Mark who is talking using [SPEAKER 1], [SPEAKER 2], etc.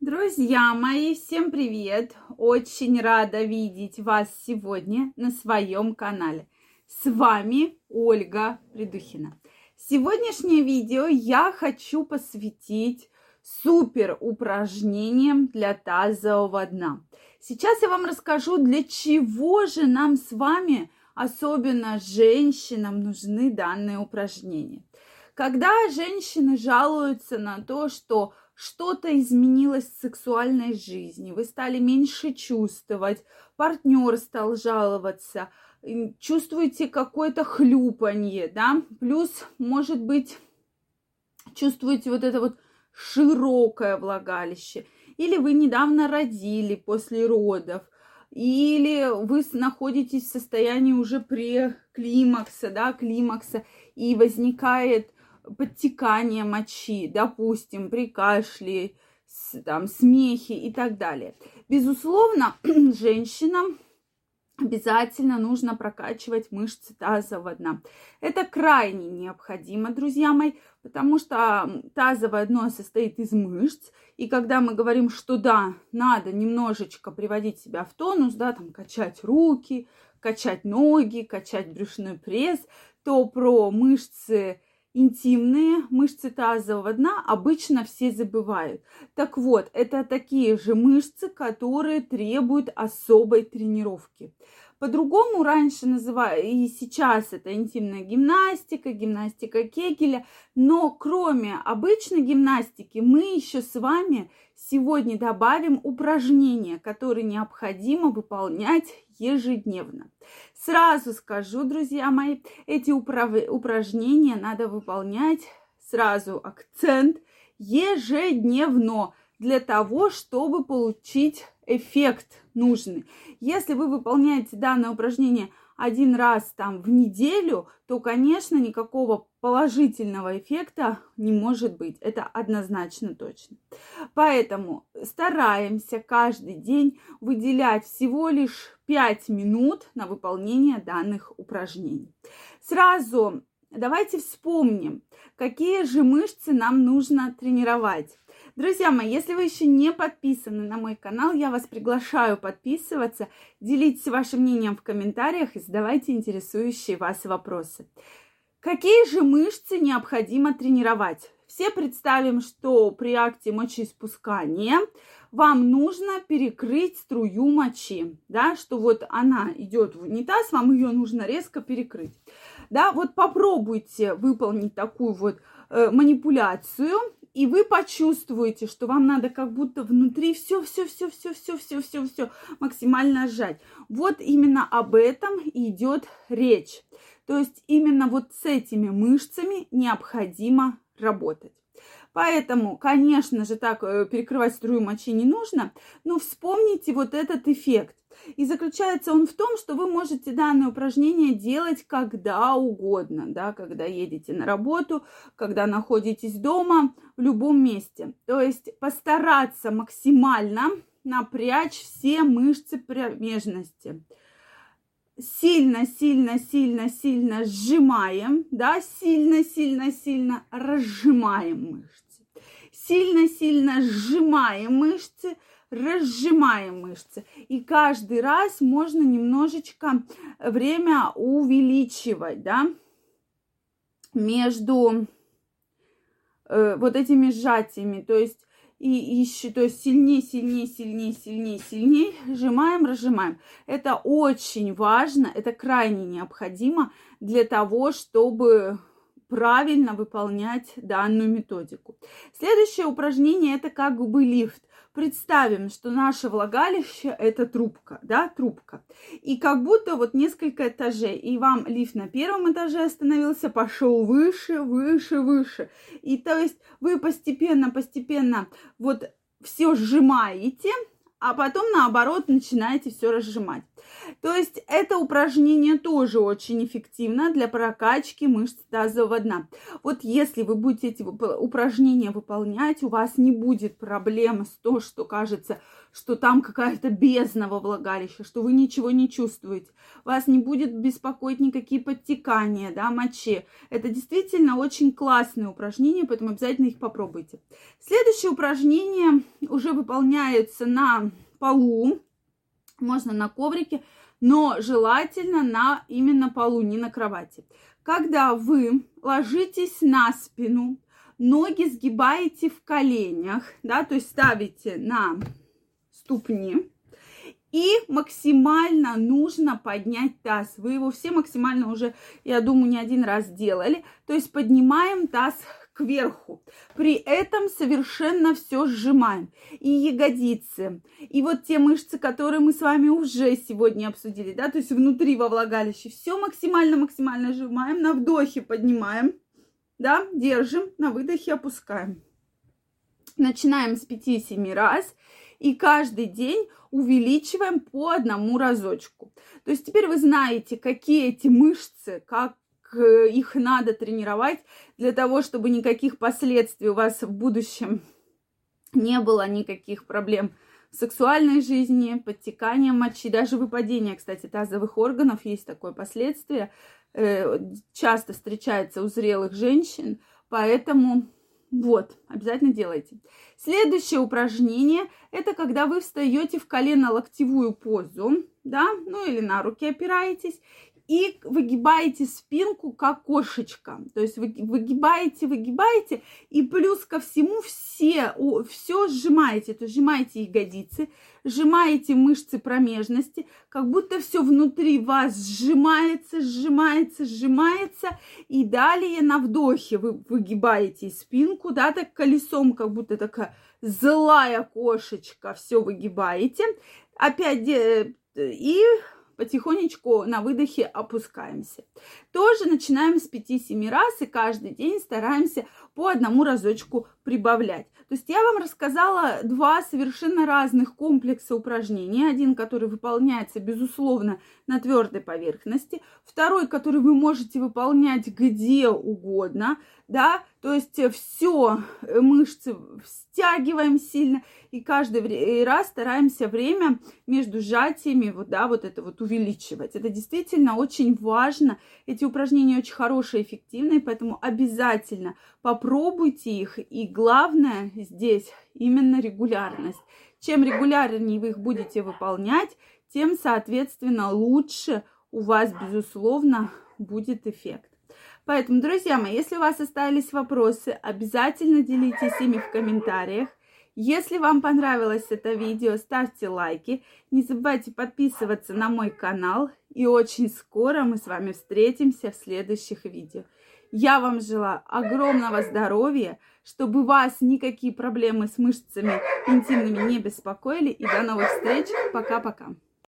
[SPEAKER 1] Друзья мои, всем привет! Очень рада видеть вас сегодня на своем канале. С вами Ольга Придухина. Сегодняшнее видео я хочу посвятить супер упражнениям для тазового дна. Сейчас я вам расскажу, для чего же нам с вами, особенно женщинам, нужны данные упражнения. Когда женщины жалуются на то, что что-то изменилось в сексуальной жизни, вы стали меньше чувствовать, партнер стал жаловаться, чувствуете какое-то хлюпанье, да, плюс, может быть, чувствуете вот это вот широкое влагалище, или вы недавно родили после родов, или вы находитесь в состоянии уже при климакса, да, климакса, и возникает подтекание мочи, допустим, при кашле, там, смехе и так далее. Безусловно, женщинам обязательно нужно прокачивать мышцы тазового дна. Это крайне необходимо, друзья мои, потому что тазовое дно состоит из мышц, и когда мы говорим, что да, надо немножечко приводить себя в тонус, да, там качать руки, качать ноги, качать брюшной пресс, то про мышцы интимные мышцы тазового дна обычно все забывают. Так вот, это такие же мышцы, которые требуют особой тренировки. По-другому раньше называли, и сейчас это интимная гимнастика, гимнастика Кегеля, но кроме обычной гимнастики мы еще с вами сегодня добавим упражнения, которые необходимо выполнять ежедневно. Сразу скажу, друзья мои, эти упражнения надо выполнять, сразу акцент, ежедневно для того, чтобы получить эффект нужный. Если вы выполняете данное упражнение один раз там в неделю, то, конечно, никакого положительного эффекта не может быть. Это однозначно точно. Поэтому стараемся каждый день выделять всего лишь 5 минут на выполнение данных упражнений. Сразу давайте вспомним, какие же мышцы нам нужно тренировать. Друзья мои, если вы еще не подписаны на мой канал, я вас приглашаю подписываться, делитесь вашим мнением в комментариях и задавайте интересующие вас вопросы. Какие же мышцы необходимо тренировать? Все представим, что при акте мочеиспускания вам нужно перекрыть струю мочи, да, что вот она идет в унитаз, вам ее нужно резко перекрыть. Да, вот попробуйте выполнить такую вот э, манипуляцию, и вы почувствуете, что вам надо как будто внутри все, все, все, все, все, все, все, все максимально сжать. Вот именно об этом идет речь. То есть именно вот с этими мышцами необходимо работать. Поэтому, конечно же, так э, перекрывать струю мочи не нужно, но вспомните вот этот эффект. И заключается он в том, что вы можете данное упражнение делать когда угодно, да, когда едете на работу, когда находитесь дома, в любом месте. То есть постараться максимально напрячь все мышцы промежности сильно, сильно, сильно, сильно сжимаем, да, сильно, сильно, сильно разжимаем мышцы. Сильно, сильно сжимаем мышцы, разжимаем мышцы. И каждый раз можно немножечко время увеличивать, да, между э, вот этими сжатиями. То есть и еще, то есть сильнее, сильнее, сильнее, сильнее, сильнее, сжимаем, разжимаем. Это очень важно, это крайне необходимо для того, чтобы правильно выполнять данную методику. Следующее упражнение это как бы лифт. Представим, что наше влагалище это трубка, да, трубка. И как будто вот несколько этажей. И вам лифт на первом этаже остановился, пошел выше, выше, выше. И то есть вы постепенно, постепенно вот все сжимаете, а потом наоборот начинаете все разжимать. То есть это упражнение тоже очень эффективно для прокачки мышц тазового дна. Вот если вы будете эти упражнения выполнять, у вас не будет проблемы с то, что кажется, что там какая-то бездна во влагалище, что вы ничего не чувствуете. Вас не будет беспокоить никакие подтекания, да, мочи. Это действительно очень классные упражнения, поэтому обязательно их попробуйте. Следующее упражнение уже выполняется на полу, можно на коврике, но желательно на именно полу, не на кровати. Когда вы ложитесь на спину, ноги сгибаете в коленях, да, то есть ставите на ступни, и максимально нужно поднять таз. Вы его все максимально уже, я думаю, не один раз делали. То есть поднимаем таз кверху. При этом совершенно все сжимаем. И ягодицы, и вот те мышцы, которые мы с вами уже сегодня обсудили, да, то есть внутри во влагалище. Все максимально-максимально сжимаем. На вдохе поднимаем, да, держим, на выдохе опускаем. Начинаем с 5-7 раз и каждый день увеличиваем по одному разочку. То есть теперь вы знаете, какие эти мышцы, как их надо тренировать для того, чтобы никаких последствий у вас в будущем не было, никаких проблем в сексуальной жизни, подтекания мочи, даже выпадение, кстати, тазовых органов есть такое последствие, э, часто встречается у зрелых женщин, поэтому вот, обязательно делайте. Следующее упражнение – это когда вы встаете в колено-локтевую позу, да, ну или на руки опираетесь, и выгибаете спинку как кошечка. То есть вы выгибаете, выгибаете, и плюс ко всему все, все сжимаете. То есть сжимаете ягодицы, сжимаете мышцы промежности, как будто все внутри вас сжимается, сжимается, сжимается. И далее на вдохе вы выгибаете спинку, да, так колесом, как будто такая злая кошечка, все выгибаете. Опять э, и потихонечку на выдохе опускаемся. Тоже начинаем с 5-7 раз и каждый день стараемся по одному разочку прибавлять. То есть я вам рассказала два совершенно разных комплекса упражнений. Один, который выполняется, безусловно, на твердой поверхности. Второй, который вы можете выполнять где угодно. Да? То есть все э, мышцы стягиваем сильно и каждый раз стараемся время между сжатиями вот, да, вот это вот увеличивать. Это действительно очень важно. Эти упражнения очень хорошие, эффективные, поэтому обязательно попробуйте их. И главное здесь именно регулярность. Чем регулярнее вы их будете выполнять, тем, соответственно, лучше у вас, безусловно, будет эффект. Поэтому, друзья мои, если у вас остались вопросы, обязательно делитесь ими в комментариях. Если вам понравилось это видео, ставьте лайки. Не забывайте подписываться на мой канал. И очень скоро мы с вами встретимся в следующих видео. Я вам желаю огромного здоровья, чтобы вас никакие проблемы с мышцами интимными не беспокоили. И до новых встреч. Пока-пока.